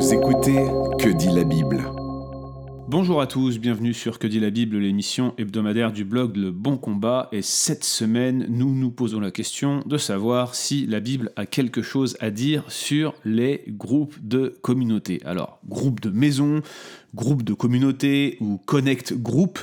Vous écoutez Que dit la Bible Bonjour à tous, bienvenue sur Que dit la Bible, l'émission hebdomadaire du blog Le Bon Combat. Et cette semaine, nous nous posons la question de savoir si la Bible a quelque chose à dire sur les groupes de communautés. Alors, groupe de maison, groupe de communauté ou connect group.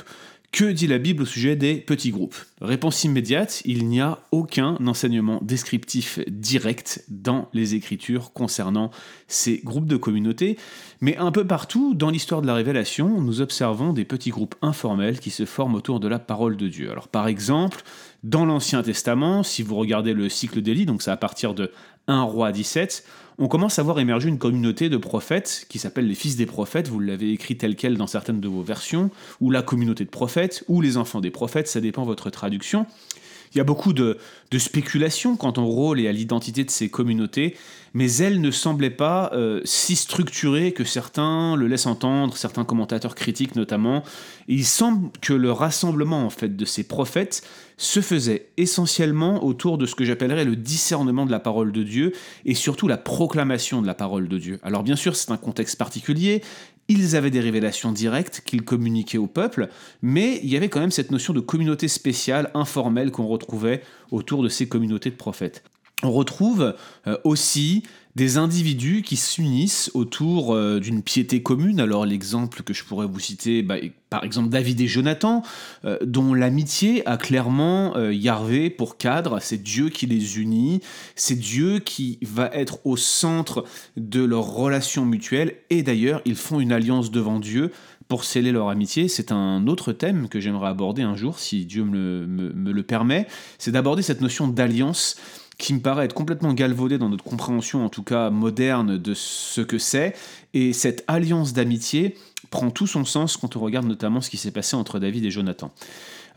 Que dit la Bible au sujet des petits groupes? Réponse immédiate, il n'y a aucun enseignement descriptif direct dans les Écritures concernant ces groupes de communautés, mais un peu partout dans l'histoire de la Révélation, nous observons des petits groupes informels qui se forment autour de la parole de Dieu. Alors par exemple, dans l'Ancien Testament, si vous regardez le cycle d'Élie, donc c'est à partir de 1 roi 17, on commence à voir émerger une communauté de prophètes qui s'appelle les fils des prophètes, vous l'avez écrit tel quel dans certaines de vos versions, ou la communauté de prophètes, ou les enfants des prophètes, ça dépend de votre traduction. Il y a beaucoup de, spéculations quant au rôle et à l'identité de ces communautés, mais elles ne semblaient pas euh, si structurées que certains le laissent entendre, certains commentateurs critiques notamment. il semble que le rassemblement en fait de ces prophètes se faisait essentiellement autour de ce que j'appellerais le discernement de la parole de Dieu et surtout la proclamation de la parole de Dieu. Alors bien sûr, c'est un contexte particulier, ils avaient des révélations directes qu'ils communiquaient au peuple, mais il y avait quand même cette notion de communauté spéciale, informelle qu'on retrouvait autour de ces communautés de prophètes. On retrouve euh, aussi des individus qui s'unissent autour euh, d'une piété commune. Alors l'exemple que je pourrais vous citer, bah, par exemple David et Jonathan, euh, dont l'amitié a clairement Yahvé pour cadre, c'est Dieu qui les unit, c'est Dieu qui va être au centre de leur relation mutuelle, et d'ailleurs ils font une alliance devant Dieu pour sceller leur amitié. C'est un autre thème que j'aimerais aborder un jour, si Dieu me le permet, c'est d'aborder cette notion d'alliance qui me paraît être complètement galvaudé dans notre compréhension, en tout cas moderne, de ce que c'est. Et cette alliance d'amitié prend tout son sens quand on regarde notamment ce qui s'est passé entre David et Jonathan.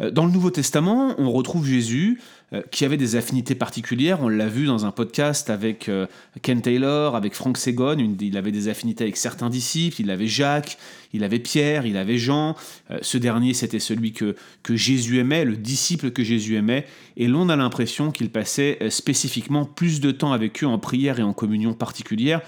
Euh, dans le Nouveau Testament, on retrouve Jésus euh, qui avait des affinités particulières. On l'a vu dans un podcast avec euh, Ken Taylor, avec Frank Segon. il avait des affinités avec certains disciples. Il avait Jacques, il avait Pierre, il avait Jean. ce dernier, c'était celui que, que Jésus aimait, le disciple que Jésus aimait. Et l'on a l'impression qu'il passait spécifiquement plus de temps avec eux en prière et en communion particulière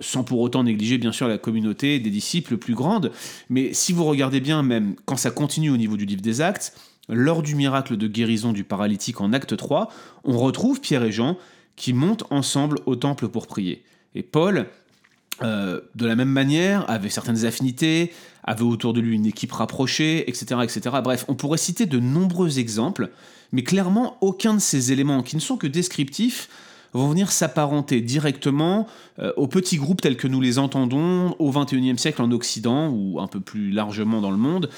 sans pour autant négliger bien sûr la communauté des disciples plus grande. Mais si vous regardez bien, même quand ça continue au niveau du livre des actes, lors du miracle de guérison du paralytique en acte 3, on retrouve Pierre et Jean qui montent ensemble au temple pour prier. Et Paul, euh, de la même manière, avait certaines affinités, avait autour de lui une équipe rapprochée, etc., etc. Bref, on pourrait citer de nombreux exemples, mais clairement, aucun de ces éléments, qui ne sont que descriptifs, vont venir s'apparenter directement euh, aux petits groupes tels que nous les entendons au XXIe siècle en Occident, ou un peu plus largement dans le monde,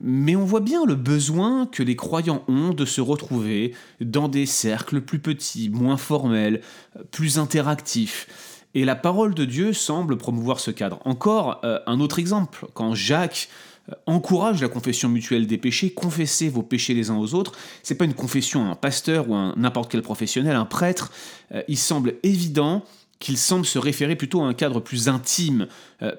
mais on voit bien le besoin que les croyants ont de se retrouver dans des cercles plus petits, moins formels, plus interactifs. Et la parole de Dieu semble promouvoir ce cadre. Encore euh, un autre exemple, quand Jacques euh, encourage la confession mutuelle des péchés, confessez vos péchés les uns aux autres. C'est pas une confession à un pasteur ou à n'importe quel professionnel, un prêtre. Euh, il semble évident qu'il semble se référer plutôt à un cadre plus intime,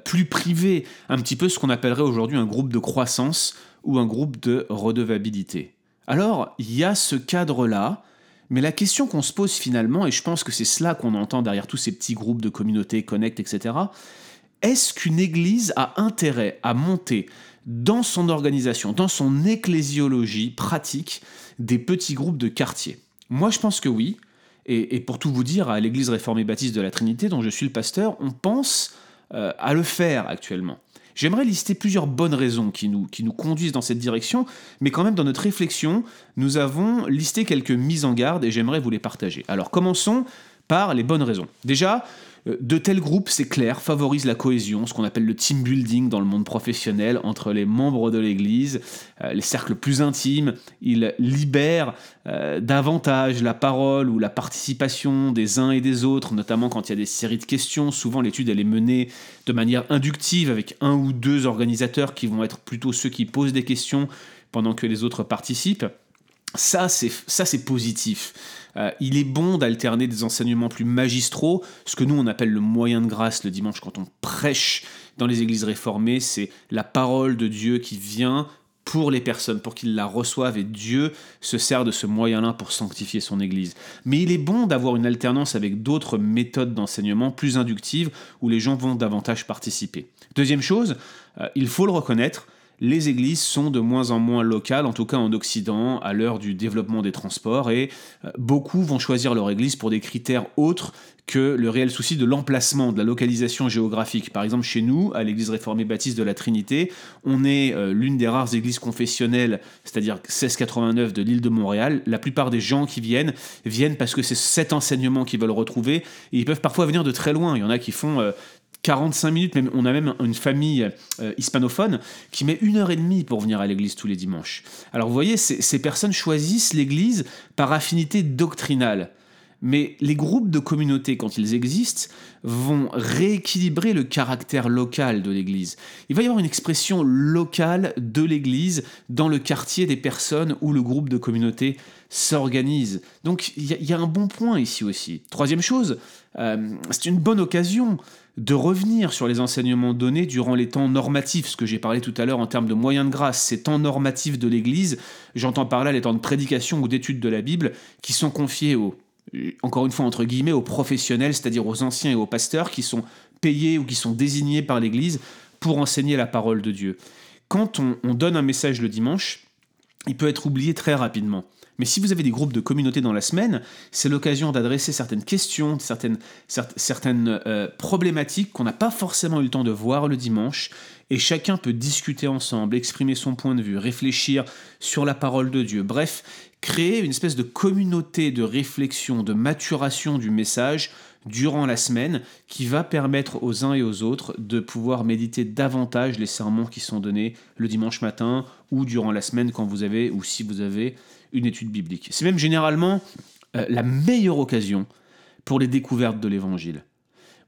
plus privé, un petit peu ce qu'on appellerait aujourd'hui un groupe de croissance ou un groupe de redevabilité. Alors, il y a ce cadre-là, mais la question qu'on se pose finalement, et je pense que c'est cela qu'on entend derrière tous ces petits groupes de communautés, connect, etc., est-ce qu'une église a intérêt à monter dans son organisation, dans son ecclésiologie pratique, des petits groupes de quartier Moi, je pense que oui. Et, pour tout vous dire, à l'église réformée baptiste de la Trinité, dont je suis le pasteur, on pense euh, à le faire actuellement. J'aimerais lister plusieurs bonnes raisons qui nous, qui nous conduisent dans cette direction, mais quand même dans notre réflexion, nous avons listé quelques mises en garde et j'aimerais vous les partager. Alors commençons par les bonnes raisons. Déjà, de tels groupes, c'est clair, favorisent la cohésion, ce qu'on appelle le team building dans le monde professionnel entre les membres de l'Église, euh, les cercles plus intimes. Ils libèrent euh, davantage la parole ou la participation des uns et des autres, notamment quand il y a des séries de questions. Souvent, l'étude est menée de manière inductive avec un ou deux organisateurs qui vont être plutôt ceux qui posent des questions pendant que les autres participent. Ça, c'est positif. Euh, il est bon d'alterner des enseignements plus magistraux, ce que nous on appelle le moyen de grâce le dimanche quand on prêche dans les églises réformées, c'est la parole de Dieu qui vient pour les personnes, pour qu'ils la reçoivent, et Dieu se sert de ce moyen-là pour sanctifier son Église. Mais il est bon d'avoir une alternance avec d'autres méthodes d'enseignement plus inductives, où les gens vont davantage participer. Deuxième chose, euh, il faut le reconnaître, les églises sont de moins en moins locales, en tout cas en Occident, à l'heure du développement des transports, et euh, beaucoup vont choisir leur église pour des critères autres que le réel souci de l'emplacement, de la localisation géographique. Par exemple, chez nous, à l'église réformée baptiste de la Trinité, on est euh, l'une des rares églises confessionnelles, c'est-à-dire 1689 de l'île de Montréal. La plupart des gens qui viennent viennent parce que c'est cet enseignement qu'ils veulent retrouver, et ils peuvent parfois venir de très loin. Il y en a qui font 45 minutes, même, on a même une famille euh, hispanophone qui met une heure et demie pour venir à l'église tous les dimanches. Alors vous voyez, ces personnes choisissent l'église par affinité doctrinale. Mais les groupes de communautés, quand ils existent, vont rééquilibrer le caractère local de l'Église. Il va y avoir une expression locale de l'Église dans le quartier des personnes où le groupe de communauté s'organise. Donc il y, a un bon point ici aussi. Troisième chose, euh, c'est une bonne occasion de revenir sur les enseignements donnés durant les temps normatifs, ce que j'ai parlé tout à l'heure en termes de moyens de grâce, ces temps normatifs de l'Église, j'entends par là les temps de prédication ou d'étude de la Bible, qui sont confiés aux encore une fois entre guillemets, aux professionnels, c'est-à-dire aux anciens et aux pasteurs qui sont payés ou qui sont désignés par l'Église pour enseigner la parole de Dieu. Quand on, donne un message le dimanche, il peut être oublié très rapidement. Mais si vous avez des groupes de communauté dans la semaine, c'est l'occasion d'adresser certaines questions, certaines, certaines euh, problématiques qu'on n'a pas forcément eu le temps de voir le dimanche, et chacun peut discuter ensemble, exprimer son point de vue, réfléchir sur la parole de Dieu. Bref, créer une espèce de communauté de réflexion, de maturation du message durant la semaine qui va permettre aux uns et aux autres de pouvoir méditer davantage les sermons qui sont donnés le dimanche matin ou durant la semaine quand vous avez ou si vous avez une étude biblique. C'est même généralement euh, la meilleure occasion pour les découvertes de l'évangile.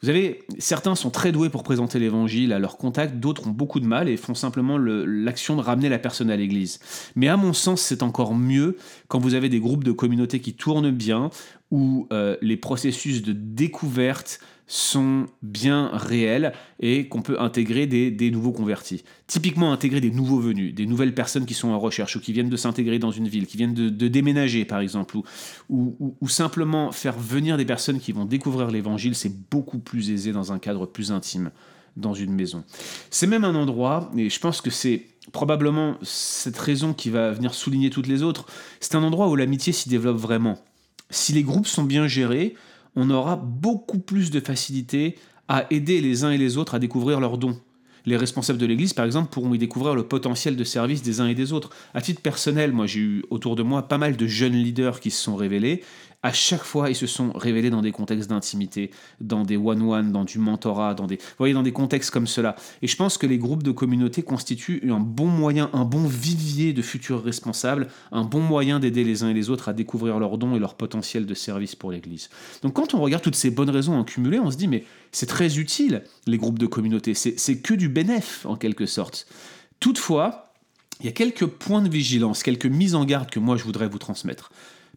Vous savez, certains sont très doués pour présenter l'évangile à leur contact, d'autres ont beaucoup de mal et font simplement l'action de ramener la personne à l'église. Mais à mon sens, c'est encore mieux quand vous avez des groupes de communautés qui tournent bien, où euh, les processus de découverte sont bien réels et qu'on peut intégrer des, nouveaux convertis. Typiquement intégrer des nouveaux venus, des nouvelles personnes qui sont en recherche ou qui viennent de s'intégrer dans une ville, qui viennent de, déménager par exemple, ou, ou, simplement faire venir des personnes qui vont découvrir l'évangile, c'est beaucoup plus aisé dans un cadre plus intime dans une maison. C'est même un endroit, et je pense que c'est probablement cette raison qui va venir souligner toutes les autres, c'est un endroit où l'amitié s'y développe vraiment. Si les groupes sont bien gérés, on aura beaucoup plus de facilité à aider les uns et les autres à découvrir leurs dons. Les responsables de l'Église, par exemple, pourront y découvrir le potentiel de service des uns et des autres. À titre personnel, moi j'ai eu autour de moi pas mal de jeunes leaders qui se sont révélés à chaque fois, ils se sont révélés dans des contextes d'intimité, dans des one-one, dans du mentorat, dans des, voyez, dans des contextes comme cela. Et je pense que les groupes de communauté constituent un bon moyen, un bon vivier de futurs responsables, un bon moyen d'aider les uns et les autres à découvrir leurs dons et leur potentiel de service pour l'Église. Donc quand on regarde toutes ces bonnes raisons en cumulé, on se dit, mais c'est très utile, les groupes de communauté, c'est que du bénéf, en quelque sorte. Toutefois, il y a quelques points de vigilance, quelques mises en garde que moi je voudrais vous transmettre.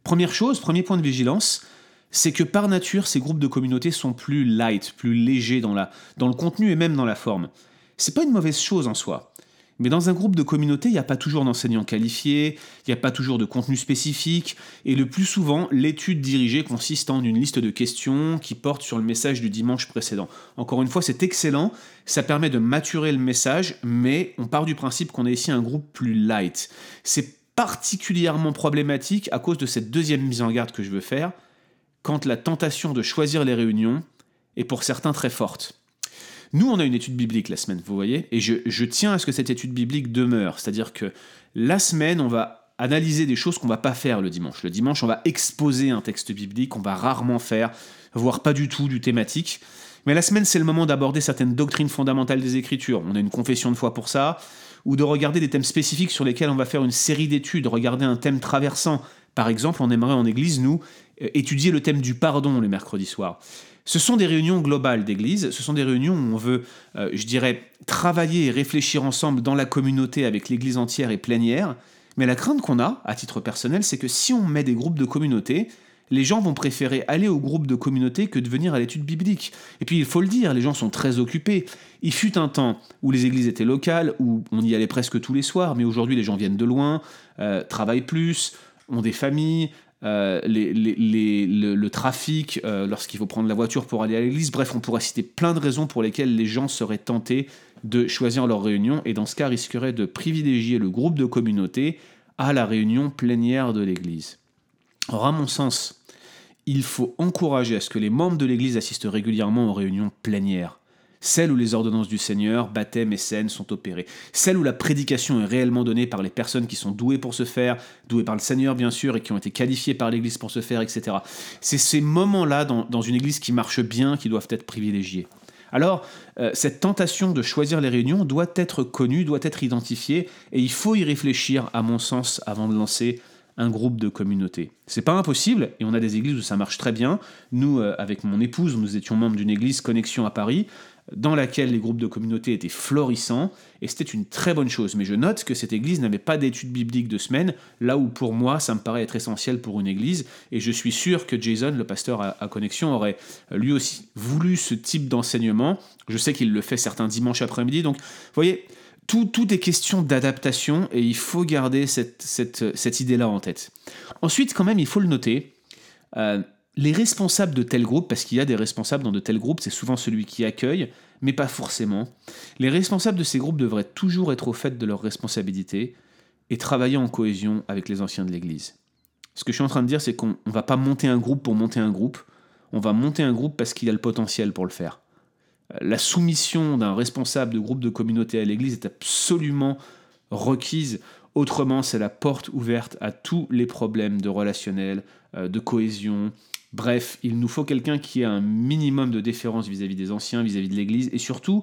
Première chose, premier point de vigilance, c'est que par nature, ces groupes de communauté sont plus light, plus légers dans, la, dans le contenu et même dans la forme. C'est pas une mauvaise chose en soi. Mais dans un groupe de communauté, il n'y a pas toujours d'enseignants qualifiés, il n'y a pas toujours de contenu spécifique, et le plus souvent, l'étude dirigée consiste en une liste de questions qui portent sur le message du dimanche précédent. Encore une fois, c'est excellent, ça permet de maturer le message, mais on part du principe qu'on est ici un groupe plus light. C'est particulièrement problématique à cause de cette deuxième mise en garde que je veux faire, quand la tentation de choisir les réunions est pour certains très forte. Nous, on a une étude biblique la semaine, vous voyez, et je, tiens à ce que cette étude biblique demeure. C'est-à-dire que la semaine, on va analyser des choses qu'on va pas faire le dimanche. Le dimanche, on va exposer un texte biblique, on va rarement faire, voire pas du tout, du thématique. Mais la semaine, c'est le moment d'aborder certaines doctrines fondamentales des Écritures. On a une confession de foi pour ça ou de regarder des thèmes spécifiques sur lesquels on va faire une série d'études, regarder un thème traversant. Par exemple, on aimerait en Église, nous, euh, étudier le thème du pardon les mercredis soirs. Ce sont des réunions globales d'Église, ce sont des réunions où on veut, euh, je dirais, travailler et réfléchir ensemble dans la communauté avec l'Église entière et plénière. Mais la crainte qu'on a, à titre personnel, c'est que si on met des groupes de communauté, les gens vont préférer aller au groupe de communauté que de venir à l'étude biblique. Et puis il faut le dire, les gens sont très occupés. Il fut un temps où les églises étaient locales, où on y allait presque tous les soirs, mais aujourd'hui les gens viennent de loin, euh, travaillent plus, ont des familles, euh, le, trafic, euh, lorsqu'il faut prendre la voiture pour aller à l'église. Bref, on pourrait citer plein de raisons pour lesquelles les gens seraient tentés de choisir leur réunion et dans ce cas risqueraient de privilégier le groupe de communauté à la réunion plénière de l'église. Or, à mon sens, il faut encourager à ce que les membres de l'église assistent régulièrement aux réunions plénières celle où les ordonnances du Seigneur, baptême et scène sont opérées, celle où la prédication est réellement donnée par les personnes qui sont douées pour se faire, douées par le Seigneur bien sûr, et qui ont été qualifiées par l'Église pour se faire, etc. C'est ces moments-là dans, une Église qui marche bien qui doivent être privilégiés. Alors, euh, cette tentation de choisir les réunions doit être connue, doit être identifiée, et il faut y réfléchir, à mon sens, avant de lancer un groupe de communauté. C'est pas impossible, et on a des églises où ça marche très bien. Nous, euh, avec mon épouse, nous étions membres d'une église Connexion à Paris dans laquelle les groupes de communauté étaient florissants, et c'était une très bonne chose. Mais je note que cette église n'avait pas d'études bibliques de semaine, là où pour moi ça me paraît être essentiel pour une église, et je suis sûr que Jason, le pasteur à, Connexion, aurait lui aussi voulu ce type d'enseignement. Je sais qu'il le fait certains dimanches après-midi, donc vous voyez, tout, tout est question d'adaptation, et il faut garder cette, idée-là en tête. Ensuite, quand même, il faut le noter, euh, les responsables de tel groupe, parce qu'il y a des responsables dans de tels groupes, c'est souvent celui qui accueille, mais pas forcément. Les responsables de ces groupes devraient toujours être au fait de leurs responsabilités et travailler en cohésion avec les anciens de l'Église. Ce que je suis en train de dire, c'est qu'on ne va pas monter un groupe pour monter un groupe, on va monter un groupe parce qu'il a le potentiel pour le faire. La soumission d'un responsable de groupe de communauté à l'Église est absolument requise. Autrement, c'est la porte ouverte à tous les problèmes de relationnel, euh, de cohésion, Bref, il nous faut quelqu'un qui ait un minimum de déférence vis-à-vis des anciens, vis-à-vis de l'Église, et surtout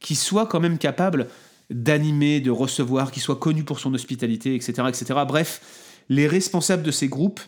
qui soit quand même capable d'animer, de recevoir, qui soit connu pour son hospitalité, etc., etc. Bref, les responsables de ces groupes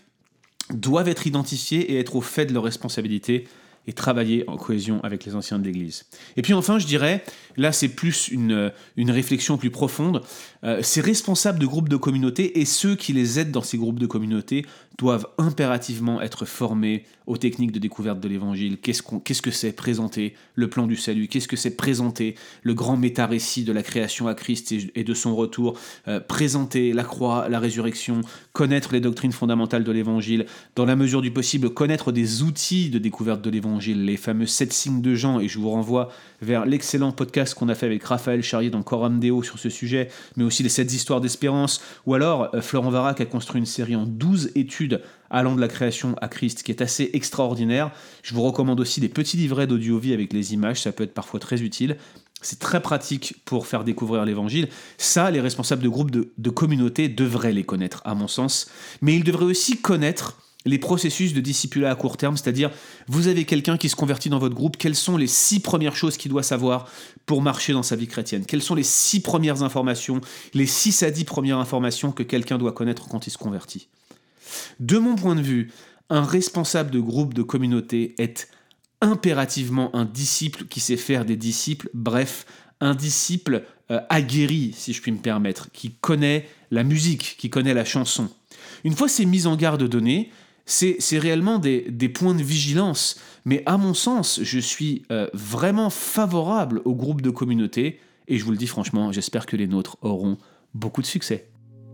doivent être identifiés et être au fait de leurs responsabilités et travailler en cohésion avec les anciens de l'Église. Et puis enfin, je dirais, là c'est plus une, une réflexion plus profonde, euh, ces responsables de groupes de communauté et ceux qui les aident dans ces groupes de communauté doivent impérativement être formés aux techniques de découverte de l'Évangile. Qu'est-ce, qu'est-ce que c'est présenter le plan du salut? Qu'est-ce que c'est présenter le grand méta-récit de la création à Christ et de son retour? Euh, Présenter la croix, la résurrection, connaître les doctrines fondamentales de l'Évangile, dans la mesure du possible, connaître des outils de découverte de l'Évangile, les fameux sept signes de Jean, et je vous renvoie vers l'excellent podcast qu'on a fait avec Raphaël Charrier dans Coram Deo sur ce sujet, mais aussi les sept histoires d'espérance, ou alors euh, Florent Varac a construit une série en 12 études allant de la création à Christ, qui est assez extraordinaire. Je vous recommande aussi des petits livrets d'audio-vie avec les images, ça peut être parfois très utile. C'est très pratique pour faire découvrir l'évangile. Ça, les responsables de groupes de, de communauté devraient les connaître, à mon sens. Mais ils devraient aussi connaître les processus de discipulat à court terme, c'est-à-dire vous avez quelqu'un qui se convertit dans votre groupe, quelles sont les six premières choses qu'il doit savoir pour marcher dans sa vie chrétienne? Quelles sont les six premières informations, les six à dix premières informations que quelqu'un doit connaître quand il se convertit? De mon point de vue, un responsable de groupe de communauté est impérativement un disciple qui sait faire des disciples, bref, un disciple euh, aguerri, si je puis me permettre, qui connaît la musique, qui connaît la chanson. Une fois ces mises en garde données, c'est réellement des, points de vigilance. Mais à mon sens, je suis euh, vraiment favorable au groupe de communauté. Et je vous le dis franchement, j'espère que les nôtres auront beaucoup de succès.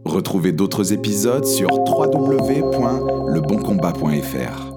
Retrouvez d'autres épisodes sur www.leboncombat.fr.